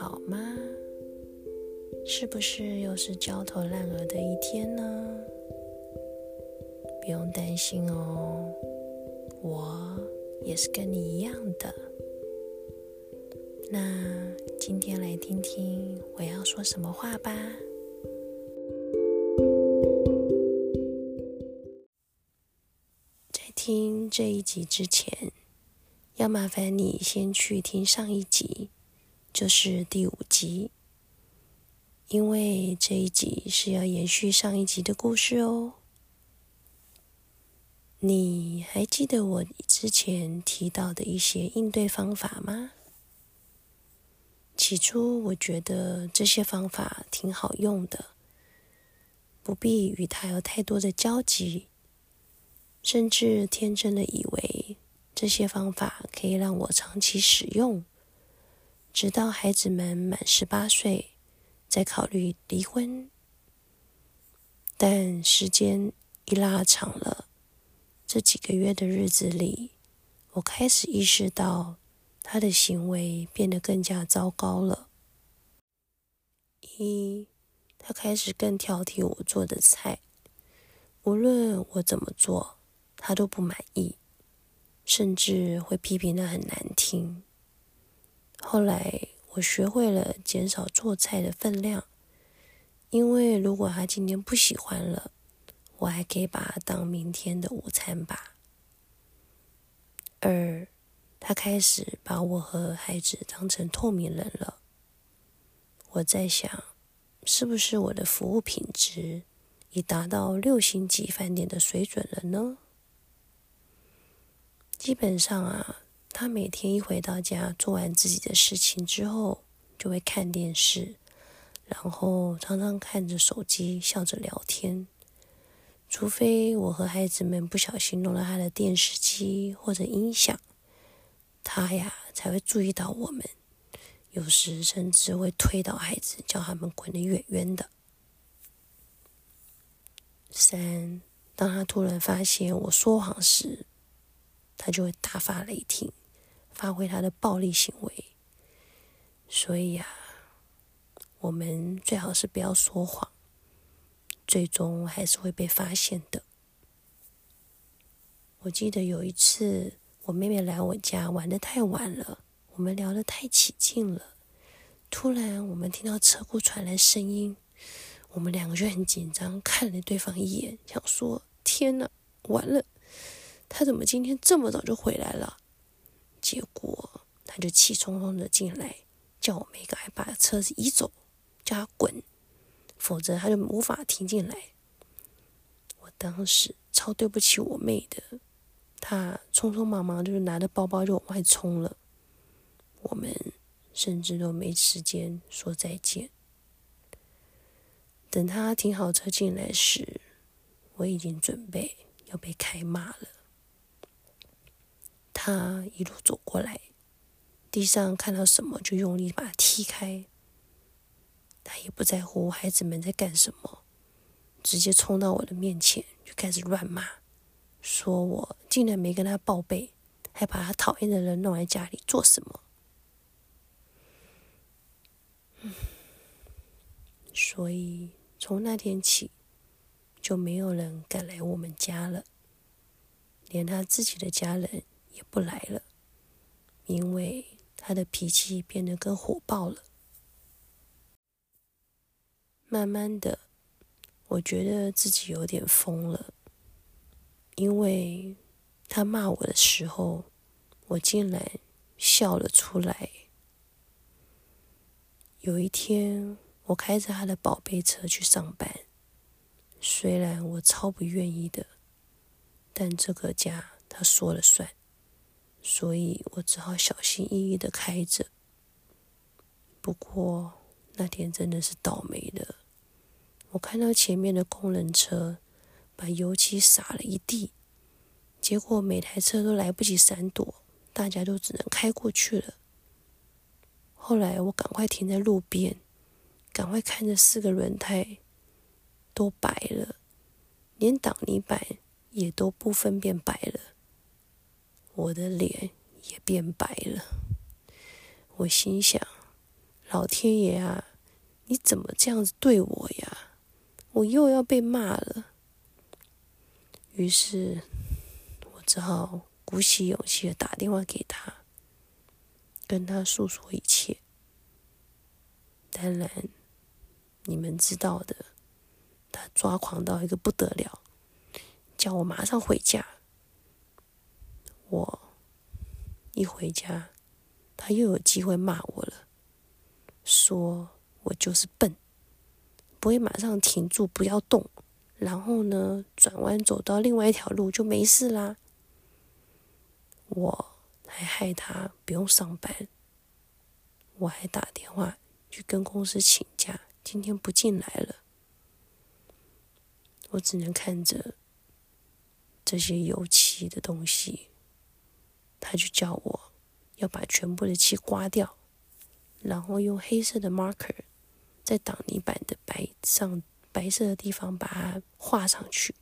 好吗？是不是又是焦头烂额的一天呢？不用担心哦，我也是跟你一样的。那今天来听听我要说什么话吧。在听这一集之前，要麻烦你先去听上一集。就是第五集，因为这一集是要延续上一集的故事哦。你还记得我之前提到的一些应对方法吗？起初我觉得这些方法挺好用的，不必与他有太多的交集，甚至天真的以为这些方法可以让我长期使用。直到孩子们满十八岁，再考虑离婚。但时间一拉长了，这几个月的日子里，我开始意识到他的行为变得更加糟糕了。一，他开始更挑剔我做的菜，无论我怎么做，他都不满意，甚至会批评的很难听。后来我学会了减少做菜的分量，因为如果他今天不喜欢了，我还可以把它当明天的午餐吧。二，他开始把我和孩子当成透明人了。我在想，是不是我的服务品质已达到六星级饭店的水准了呢？基本上啊。他每天一回到家，做完自己的事情之后，就会看电视，然后常常看着手机，笑着聊天。除非我和孩子们不小心弄了他的电视机或者音响，他呀才会注意到我们。有时甚至会推倒孩子，叫他们滚得远远的。三，当他突然发现我说谎时，他就会大发雷霆。发挥他的暴力行为，所以呀，我们最好是不要说谎，最终还是会被发现的。我记得有一次，我妹妹来我家玩的太晚了，我们聊得太起劲了，突然我们听到车库传来声音，我们两个就很紧张，看了对方一眼，想说：“天哪，完了，他怎么今天这么早就回来了？”结果他就气冲冲的进来，叫我妹赶快把车子移走，叫他滚，否则他就无法停进来。我当时超对不起我妹的，她匆匆忙忙就是拿着包包就往外冲了，我们甚至都没时间说再见。等他停好车进来时，我已经准备要被开骂了。他一路走过来，地上看到什么就用力把它踢开。他也不在乎孩子们在干什么，直接冲到我的面前就开始乱骂，说我竟然没跟他报备，还把他讨厌的人弄来家里做什么？所以从那天起，就没有人敢来我们家了，连他自己的家人。也不来了，因为他的脾气变得更火爆了。慢慢的，我觉得自己有点疯了，因为他骂我的时候，我竟然笑了出来。有一天，我开着他的宝贝车去上班，虽然我超不愿意的，但这个家他说了算。所以我只好小心翼翼的开着。不过那天真的是倒霉的，我看到前面的工人车把油漆洒了一地，结果每台车都来不及闪躲，大家都只能开过去了。后来我赶快停在路边，赶快看着四个轮胎都白了，连挡泥板也都不分辨白了。我的脸也变白了，我心想：老天爷啊，你怎么这样子对我呀？我又要被骂了。于是，我只好鼓起勇气的打电话给他，跟他诉说一切。当然，你们知道的，他抓狂到一个不得了，叫我马上回家。我一回家，他又有机会骂我了，说我就是笨，不会马上停住，不要动，然后呢，转弯走到另外一条路就没事啦。我还害他不用上班，我还打电话去跟公司请假，今天不进来了。我只能看着这些油漆的东西。他就叫我要把全部的漆刮掉，然后用黑色的 marker 在挡泥板的白上白色的地方把它画上去。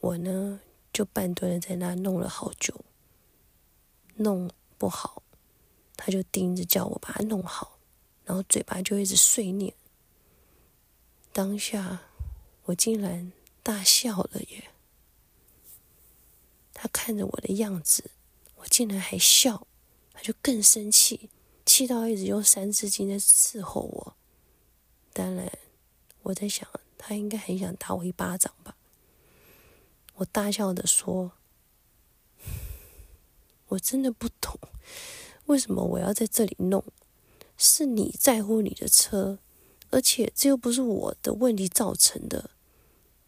我呢就半蹲在那弄了好久，弄不好，他就盯着叫我把它弄好，然后嘴巴就一直碎念。当下我竟然。大笑了耶！他看着我的样子，我竟然还笑，他就更生气，气到一直用三字经在伺候我。当然，我在想，他应该很想打我一巴掌吧。我大笑的说：“我真的不懂，为什么我要在这里弄？是你在乎你的车，而且这又不是我的问题造成的。”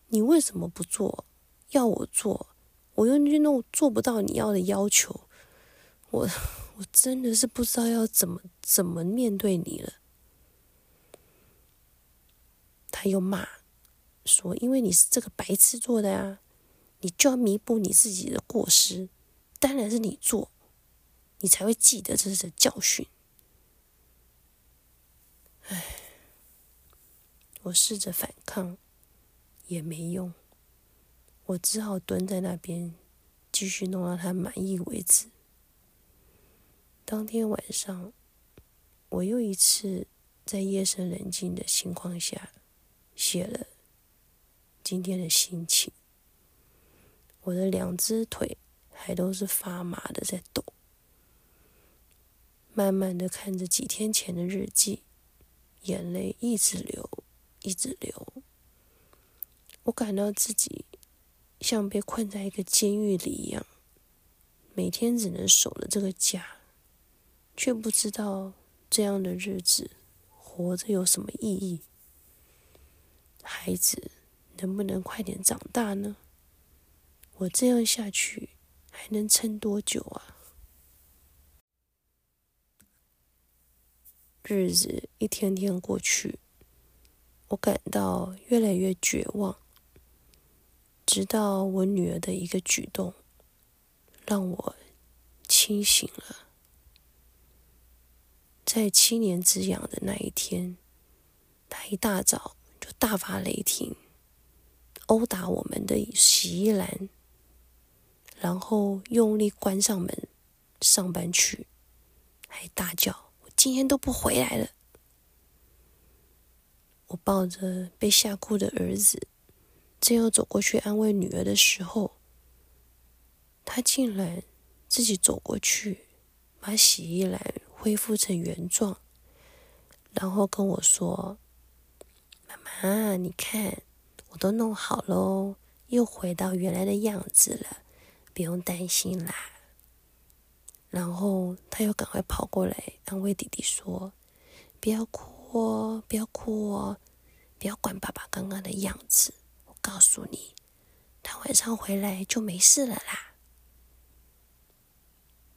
你为什么不做？要我做，我又去弄，做不到你要的要求，我我真的是不知道要怎么怎么面对你了。他又骂说：“因为你是这个白痴做的呀，你就要弥补你自己的过失，当然是你做，你才会记得这是的教训。”唉，我试着反抗。也没用，我只好蹲在那边，继续弄到他满意为止。当天晚上，我又一次在夜深人静的情况下写了今天的心情。我的两只腿还都是发麻的，在抖。慢慢的看着几天前的日记，眼泪一直流，一直流。我感到自己像被困在一个监狱里一样，每天只能守着这个家，却不知道这样的日子活着有什么意义。孩子能不能快点长大呢？我这样下去还能撑多久啊？日子一天天过去，我感到越来越绝望。直到我女儿的一个举动，让我清醒了。在七年之痒的那一天，她一大早就大发雷霆，殴打我们的洗衣篮，然后用力关上门，上班去，还大叫：“我今天都不回来了！”我抱着被吓哭的儿子。正要走过去安慰女儿的时候，他竟然自己走过去，把洗衣篮恢复成原状，然后跟我说：“妈妈，你看，我都弄好喽，又回到原来的样子了，不用担心啦。”然后他又赶快跑过来安慰弟弟说：“不要哭哦，不要哭哦，不要管爸爸刚刚的样子。”告诉你，他晚上回来就没事了啦。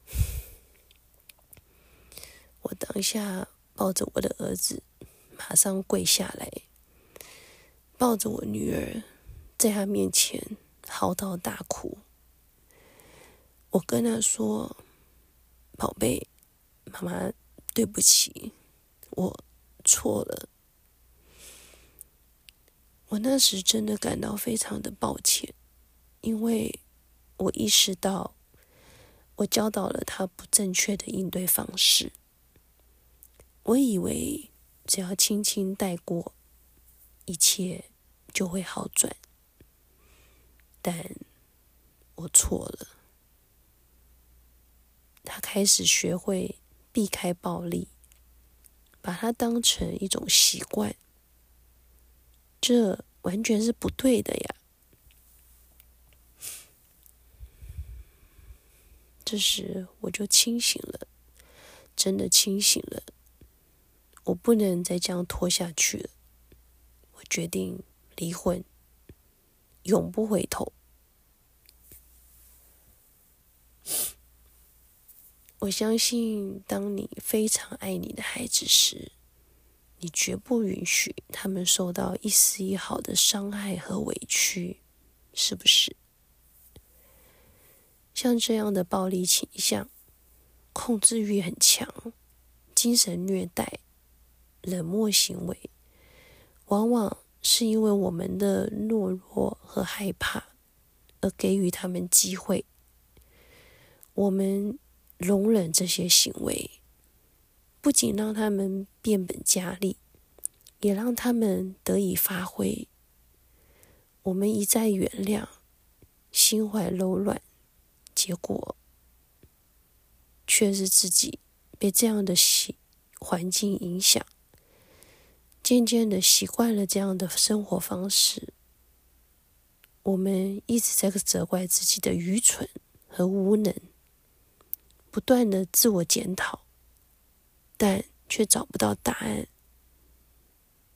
我当下抱着我的儿子，马上跪下来，抱着我女儿，在他面前嚎啕大哭。我跟他说：“宝贝，妈妈对不起，我错了。”我那时真的感到非常的抱歉，因为我意识到我教导了他不正确的应对方式。我以为只要轻轻带过，一切就会好转，但我错了。他开始学会避开暴力，把它当成一种习惯，这完全是不对的呀。这时我就清醒了，真的清醒了。我不能再这样拖下去了。我决定离婚，永不回头。我相信，当你非常爱你的孩子时，你绝不允许他们受到一丝一毫的伤害和委屈，是不是？像这样的暴力倾向、控制欲很强、精神虐待、冷漠行为，往往是因为我们的懦弱和害怕而给予他们机会。我们容忍这些行为，不仅让他们变本加厉，也让他们得以发挥。我们一再原谅，心怀柔软。结果却是自己被这样的习环境影响，渐渐的习惯了这样的生活方式。我们一直在责怪自己的愚蠢和无能，不断的自我检讨，但却找不到答案。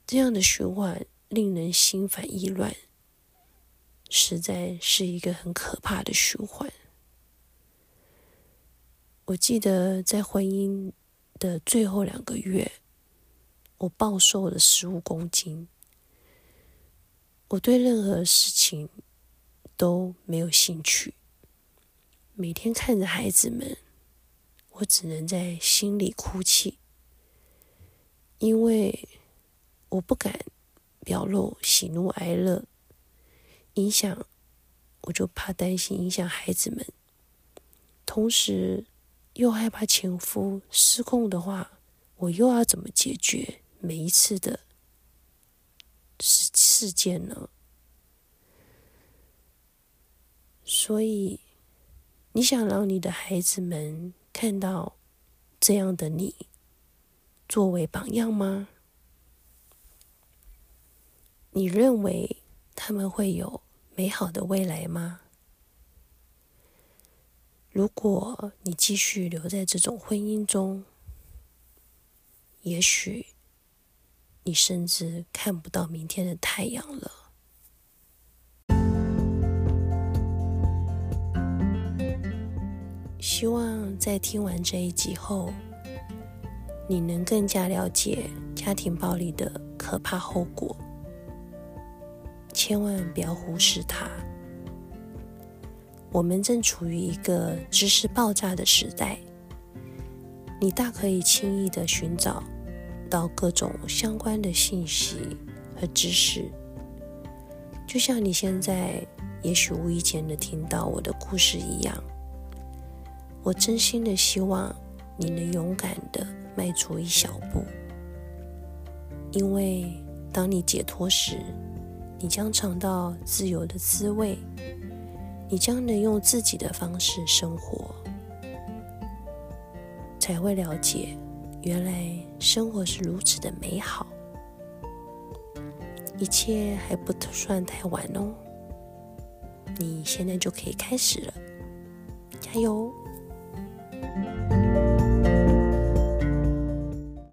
这样的循环令人心烦意乱，实在是一个很可怕的循环。我记得在婚姻的最后两个月，我暴瘦了十五公斤。我对任何事情都没有兴趣，每天看着孩子们，我只能在心里哭泣，因为我不敢表露喜怒哀乐，影响，我就怕担心影响孩子们，同时。又害怕前夫失控的话，我又要怎么解决每一次的事事件呢？所以，你想让你的孩子们看到这样的你作为榜样吗？你认为他们会有美好的未来吗？如果你继续留在这种婚姻中，也许你甚至看不到明天的太阳了。希望在听完这一集后，你能更加了解家庭暴力的可怕后果，千万不要忽视它。我们正处于一个知识爆炸的时代，你大可以轻易的寻找到各种相关的信息和知识，就像你现在也许无意间的听到我的故事一样。我真心的希望你能勇敢的迈出一小步，因为当你解脱时，你将尝到自由的滋味。你将能用自己的方式生活，才会了解，原来生活是如此的美好。一切还不算太晚哦，你现在就可以开始了，加油！